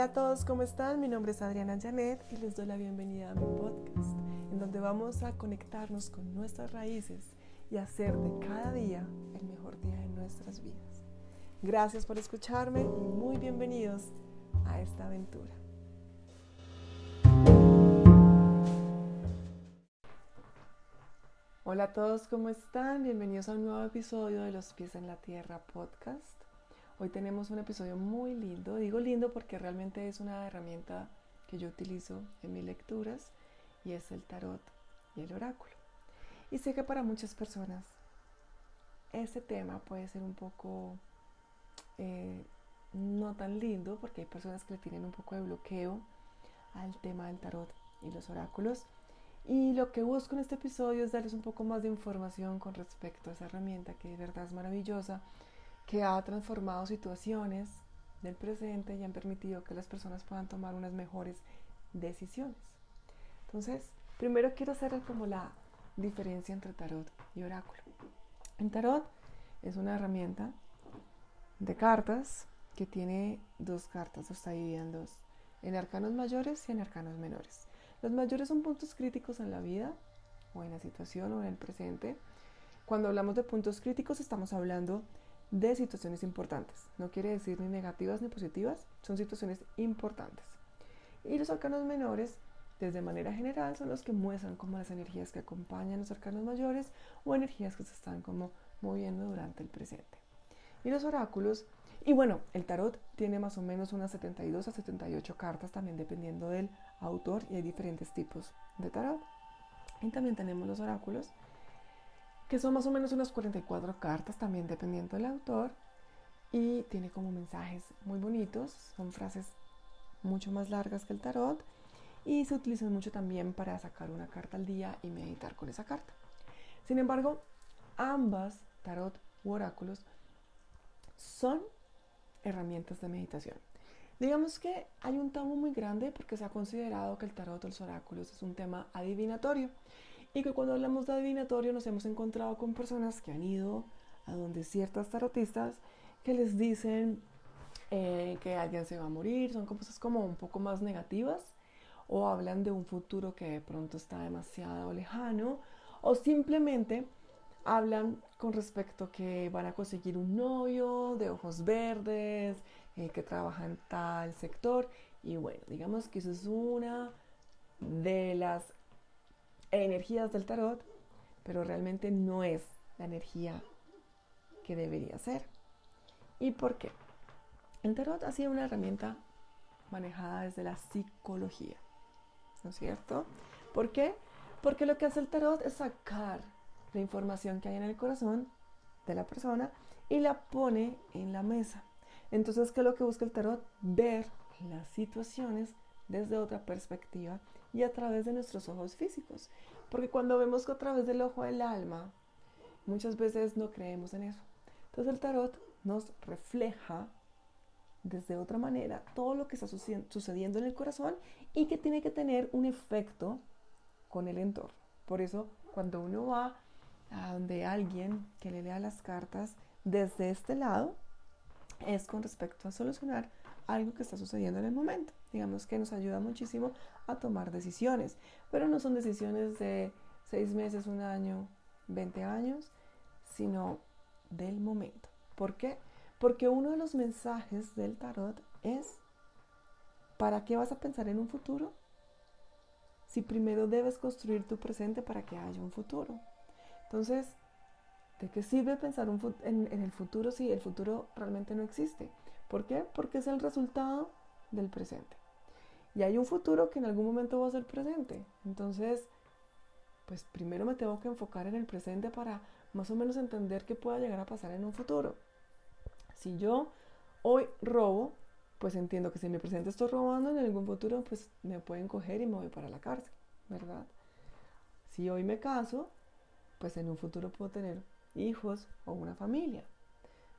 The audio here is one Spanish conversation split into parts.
Hola a todos, ¿cómo están? Mi nombre es Adriana Janet y les doy la bienvenida a mi podcast, en donde vamos a conectarnos con nuestras raíces y hacer de cada día el mejor día de nuestras vidas. Gracias por escucharme y muy bienvenidos a esta aventura. Hola a todos, ¿cómo están? Bienvenidos a un nuevo episodio de Los pies en la tierra podcast. Hoy tenemos un episodio muy lindo. Digo lindo porque realmente es una herramienta que yo utilizo en mis lecturas y es el tarot y el oráculo. Y sé que para muchas personas este tema puede ser un poco eh, no tan lindo porque hay personas que le tienen un poco de bloqueo al tema del tarot y los oráculos. Y lo que busco en este episodio es darles un poco más de información con respecto a esa herramienta que de verdad es maravillosa que ha transformado situaciones del presente y han permitido que las personas puedan tomar unas mejores decisiones. Entonces, primero quiero hacer como la diferencia entre tarot y oráculo. En tarot es una herramienta de cartas que tiene dos cartas, está dividida en dos, en arcanos mayores y en arcanos menores. Los mayores son puntos críticos en la vida o en la situación o en el presente. Cuando hablamos de puntos críticos estamos hablando de situaciones importantes. No quiere decir ni negativas ni positivas, son situaciones importantes. Y los arcanos menores, desde manera general, son los que muestran como las energías que acompañan los arcanos mayores o energías que se están como moviendo durante el presente. Y los oráculos, y bueno, el tarot tiene más o menos unas 72 a 78 cartas, también dependiendo del autor, y hay diferentes tipos de tarot. Y también tenemos los oráculos, que son más o menos unas 44 cartas, también dependiendo del autor, y tiene como mensajes muy bonitos, son frases mucho más largas que el tarot, y se utilizan mucho también para sacar una carta al día y meditar con esa carta. Sin embargo, ambas, tarot u oráculos, son herramientas de meditación. Digamos que hay un tabú muy grande porque se ha considerado que el tarot o los oráculos es un tema adivinatorio y que cuando hablamos de adivinatorio nos hemos encontrado con personas que han ido a donde ciertas tarotistas que les dicen eh, que alguien se va a morir, son cosas como un poco más negativas, o hablan de un futuro que de pronto está demasiado lejano, o simplemente hablan con respecto que van a conseguir un novio de ojos verdes, eh, que trabaja en tal sector, y bueno, digamos que eso es una de las energías del tarot, pero realmente no es la energía que debería ser. ¿Y por qué? El tarot ha sido una herramienta manejada desde la psicología, ¿no es cierto? ¿Por qué? Porque lo que hace el tarot es sacar la información que hay en el corazón de la persona y la pone en la mesa. Entonces, ¿qué es lo que busca el tarot? Ver las situaciones desde otra perspectiva y a través de nuestros ojos físicos. Porque cuando vemos a través del ojo del alma, muchas veces no creemos en eso. Entonces el tarot nos refleja desde otra manera todo lo que está sucediendo en el corazón y que tiene que tener un efecto con el entorno. Por eso cuando uno va a donde alguien que le lea las cartas desde este lado, es con respecto a solucionar algo que está sucediendo en el momento. Digamos que nos ayuda muchísimo a tomar decisiones, pero no son decisiones de seis meses, un año, 20 años, sino del momento. ¿Por qué? Porque uno de los mensajes del tarot es, ¿para qué vas a pensar en un futuro? Si primero debes construir tu presente para que haya un futuro. Entonces, ¿de qué sirve pensar en, en el futuro si el futuro realmente no existe? ¿Por qué? Porque es el resultado del presente. Y hay un futuro que en algún momento va a ser presente. Entonces, pues primero me tengo que enfocar en el presente para más o menos entender qué pueda llegar a pasar en un futuro. Si yo hoy robo, pues entiendo que si en mi presente estoy robando, en algún futuro pues me pueden coger y me voy para la cárcel, ¿verdad? Si hoy me caso, pues en un futuro puedo tener hijos o una familia.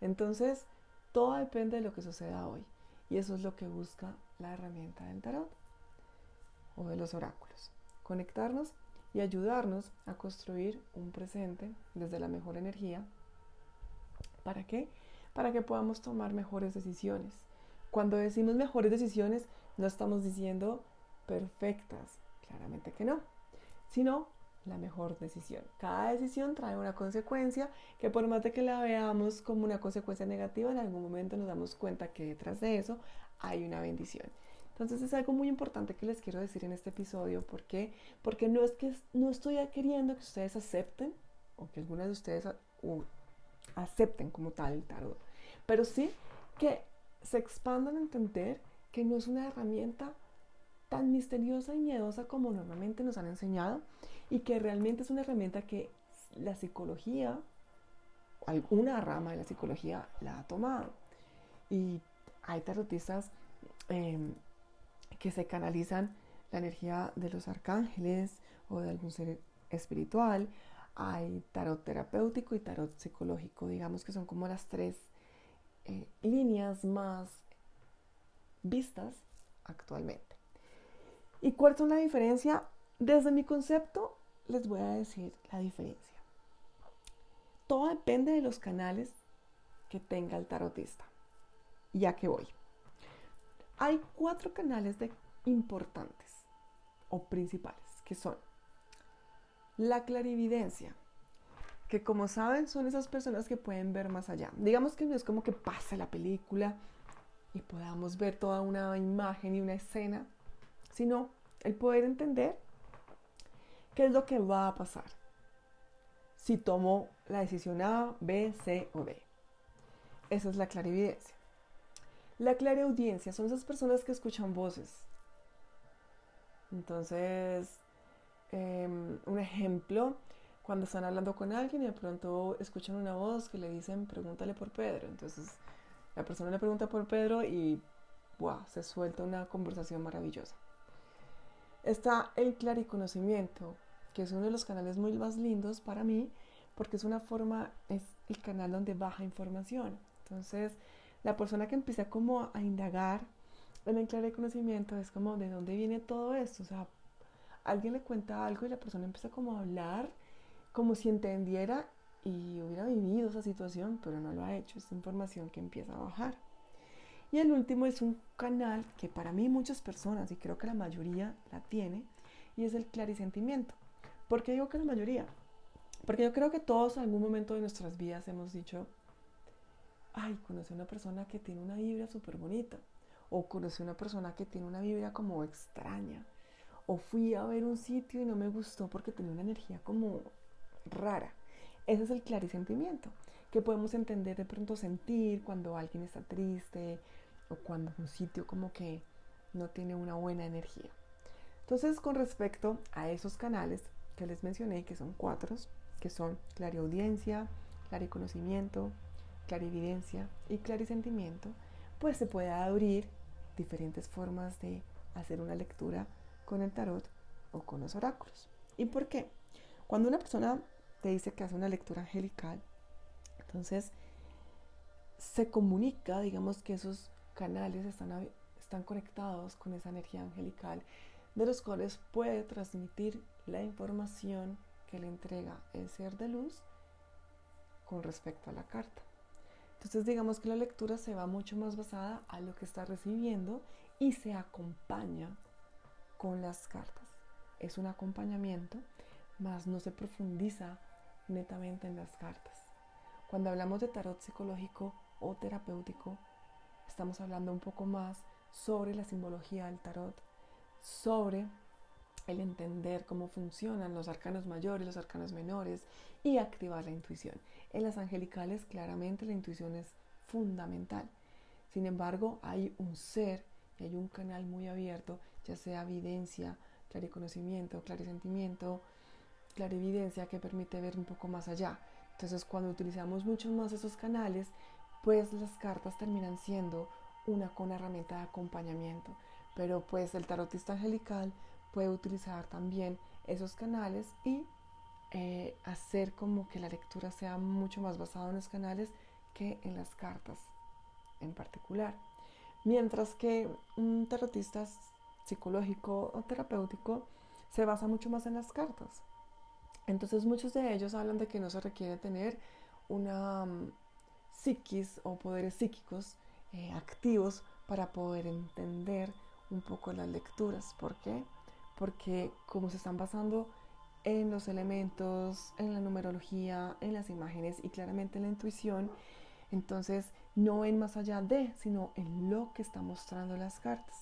Entonces, todo depende de lo que suceda hoy. Y eso es lo que busca la herramienta del tarot o de los oráculos. Conectarnos y ayudarnos a construir un presente desde la mejor energía. ¿Para qué? Para que podamos tomar mejores decisiones. Cuando decimos mejores decisiones, no estamos diciendo perfectas, claramente que no, sino la mejor decisión. Cada decisión trae una consecuencia que por más de que la veamos como una consecuencia negativa, en algún momento nos damos cuenta que detrás de eso hay una bendición. Entonces es algo muy importante que les quiero decir en este episodio. ¿Por qué? Porque no es que no estoy queriendo que ustedes acepten o que algunas de ustedes acepten como tal el tarot, pero sí que se expandan a entender que no es una herramienta tan misteriosa y miedosa como normalmente nos han enseñado y que realmente es una herramienta que la psicología, alguna rama de la psicología la ha tomado. Y hay tarotistas em, que se canalizan la energía de los arcángeles o de algún ser espiritual. Hay tarot terapéutico y tarot psicológico, digamos que son como las tres eh, líneas más vistas actualmente. ¿Y cuál es la diferencia? Desde mi concepto les voy a decir la diferencia. Todo depende de los canales que tenga el tarotista. Ya que voy. Hay cuatro canales de importantes o principales, que son la clarividencia, que como saben son esas personas que pueden ver más allá. Digamos que no es como que pasa la película y podamos ver toda una imagen y una escena, sino el poder entender qué es lo que va a pasar si tomo la decisión A, B, C o D. Esa es la clarividencia. La clariaudiencia son esas personas que escuchan voces. Entonces, em, un ejemplo, cuando están hablando con alguien y de pronto escuchan una voz que le dicen, pregúntale por Pedro. Entonces, la persona le pregunta por Pedro y wow, se suelta una conversación maravillosa. Está el clariconocimiento, que es uno de los canales muy más lindos para mí, porque es una forma, es el canal donde baja información. Entonces, la persona que empieza como a indagar en el claro conocimiento es como de dónde viene todo esto. O sea, alguien le cuenta algo y la persona empieza como a hablar como si entendiera y hubiera vivido esa situación, pero no lo ha hecho. Es información que empieza a bajar. Y el último es un canal que para mí muchas personas, y creo que la mayoría la tiene, y es el clarisentimiento. ¿Por qué digo que la mayoría? Porque yo creo que todos en algún momento de nuestras vidas hemos dicho, ay, conocí a una persona que tiene una vibra súper bonita, o conocí a una persona que tiene una vibra como extraña, o fui a ver un sitio y no me gustó porque tenía una energía como rara. Ese es el clarisentimiento, que podemos entender de pronto sentir cuando alguien está triste o cuando un sitio como que no tiene una buena energía. Entonces, con respecto a esos canales que les mencioné, que son cuatro, que son clariaudiencia, clariconocimiento, clarividencia y clarisentimiento, pues se puede abrir diferentes formas de hacer una lectura con el tarot o con los oráculos. ¿Y por qué? Cuando una persona te dice que hace una lectura angelical, entonces se comunica, digamos que esos canales están, están conectados con esa energía angelical, de los cuales puede transmitir la información que le entrega el ser de luz con respecto a la carta. Entonces digamos que la lectura se va mucho más basada a lo que está recibiendo y se acompaña con las cartas. Es un acompañamiento, más no se profundiza netamente en las cartas. Cuando hablamos de tarot psicológico o terapéutico, estamos hablando un poco más sobre la simbología del tarot, sobre el entender cómo funcionan los arcanos mayores, los arcanos menores y activar la intuición. En las angelicales claramente la intuición es fundamental. Sin embargo, hay un ser y hay un canal muy abierto, ya sea evidencia, clariconocimiento, clarisentimiento, clarividencia que permite ver un poco más allá. Entonces, cuando utilizamos mucho más esos canales, pues las cartas terminan siendo una con herramienta de acompañamiento. Pero pues el tarotista angelical puede utilizar también esos canales y eh, hacer como que la lectura sea mucho más basada en los canales que en las cartas en particular. Mientras que un tarotista psicológico o terapéutico se basa mucho más en las cartas. Entonces muchos de ellos hablan de que no se requiere tener una um, psiquis o poderes psíquicos eh, activos para poder entender un poco las lecturas. ¿Por qué? Porque como se están basando en los elementos, en la numerología, en las imágenes y claramente en la intuición, entonces no ven más allá de, sino en lo que están mostrando las cartas.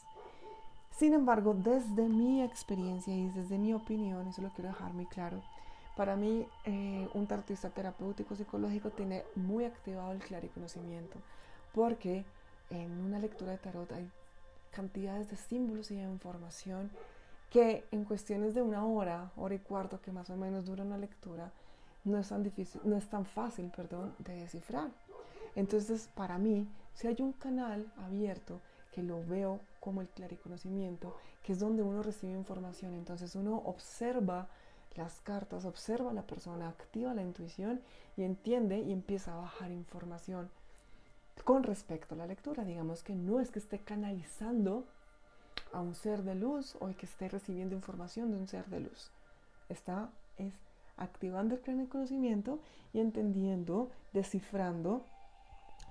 Sin embargo, desde mi experiencia y desde mi opinión, eso lo quiero dejar muy claro, para mí eh, un tarotista terapéutico psicológico tiene muy activado el clariconocimiento, porque en una lectura de tarot hay cantidades de símbolos y de información que en cuestiones de una hora, hora y cuarto que más o menos dura una lectura, no es tan difícil, no es tan fácil, perdón, de descifrar. Entonces, para mí, si hay un canal abierto que lo veo como el clariconocimiento, que es donde uno recibe información, entonces uno observa las cartas, observa a la persona, activa la intuición y entiende y empieza a bajar información con respecto a la lectura. Digamos que no es que esté canalizando a un ser de luz o que esté recibiendo información de un ser de luz. Está es activando el pleno conocimiento y entendiendo, descifrando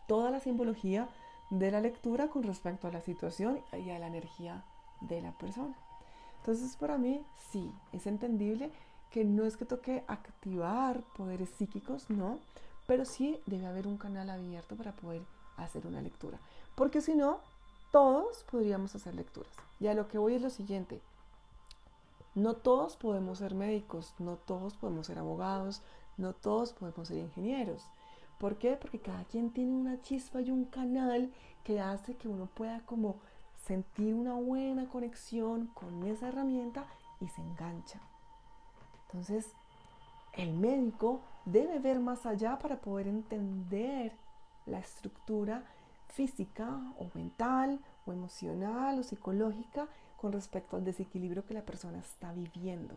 toda la simbología de la lectura con respecto a la situación y a la energía de la persona. Entonces, para mí, sí, es entendible que no es que toque activar poderes psíquicos, no, pero sí debe haber un canal abierto para poder hacer una lectura. Porque si no, todos podríamos hacer lecturas. Y a lo que voy es lo siguiente. No todos podemos ser médicos, no todos podemos ser abogados, no todos podemos ser ingenieros. ¿Por qué? Porque cada quien tiene una chispa y un canal que hace que uno pueda como sentir una buena conexión con esa herramienta y se engancha. Entonces, el médico debe ver más allá para poder entender la estructura física o mental o emocional o psicológica con respecto al desequilibrio que la persona está viviendo.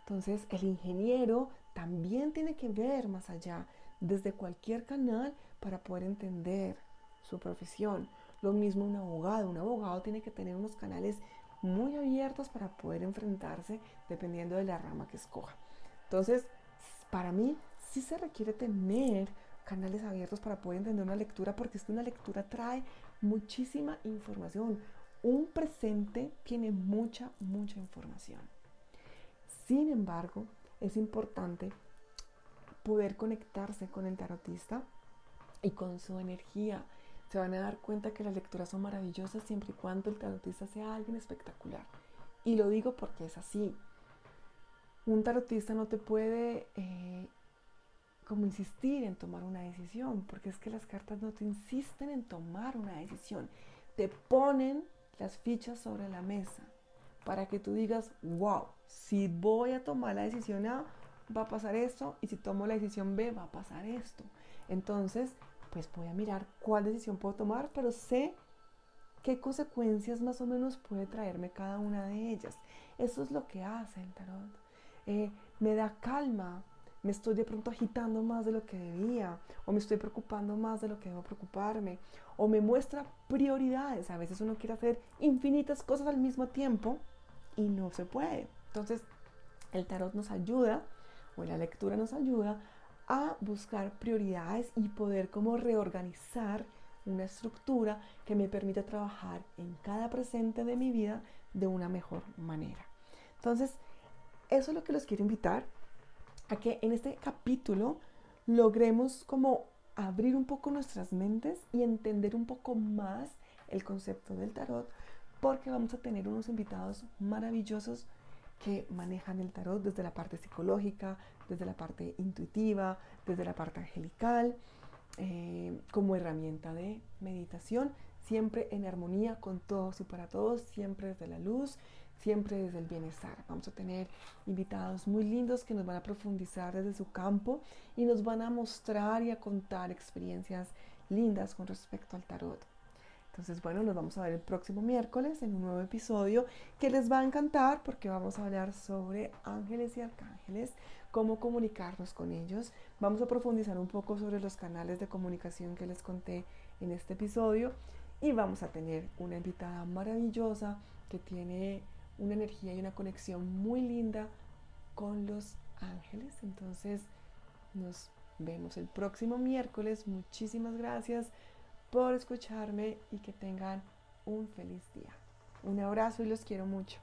Entonces el ingeniero también tiene que ver más allá desde cualquier canal para poder entender su profesión. Lo mismo un abogado. Un abogado tiene que tener unos canales muy abiertos para poder enfrentarse dependiendo de la rama que escoja. Entonces, para mí sí se requiere tener canales abiertos para poder entender una lectura, porque es que una lectura trae muchísima información. Un presente tiene mucha, mucha información. Sin embargo, es importante poder conectarse con el tarotista y con su energía. Se van a dar cuenta que las lecturas son maravillosas siempre y cuando el tarotista sea alguien espectacular. Y lo digo porque es así. Un tarotista no te puede eh, como insistir en tomar una decisión, porque es que las cartas no te insisten en tomar una decisión, te ponen las fichas sobre la mesa para que tú digas, wow, si voy a tomar la decisión A, va a pasar esto, y si tomo la decisión B, va a pasar esto. Entonces, pues voy a mirar cuál decisión puedo tomar, pero sé qué consecuencias más o menos puede traerme cada una de ellas. Eso es lo que hace el tarot. Eh, me da calma me estoy de pronto agitando más de lo que debía, o me estoy preocupando más de lo que debo preocuparme, o me muestra prioridades. A veces uno quiere hacer infinitas cosas al mismo tiempo y no se puede. Entonces, el tarot nos ayuda, o la lectura nos ayuda a buscar prioridades y poder como reorganizar una estructura que me permita trabajar en cada presente de mi vida de una mejor manera. Entonces, eso es lo que los quiero invitar que en este capítulo logremos como abrir un poco nuestras mentes y entender un poco más el concepto del tarot, porque vamos a tener unos invitados maravillosos que manejan el tarot desde la parte psicológica, desde la parte intuitiva, desde la parte angelical, eh, como herramienta de meditación, siempre en armonía con todos y para todos, siempre desde la luz siempre desde el bienestar. Vamos a tener invitados muy lindos que nos van a profundizar desde su campo y nos van a mostrar y a contar experiencias lindas con respecto al tarot. Entonces, bueno, nos vamos a ver el próximo miércoles en un nuevo episodio que les va a encantar porque vamos a hablar sobre ángeles y arcángeles, cómo comunicarnos con ellos. Vamos a profundizar un poco sobre los canales de comunicación que les conté en este episodio y vamos a tener una invitada maravillosa que tiene una energía y una conexión muy linda con los ángeles. Entonces nos vemos el próximo miércoles. Muchísimas gracias por escucharme y que tengan un feliz día. Un abrazo y los quiero mucho.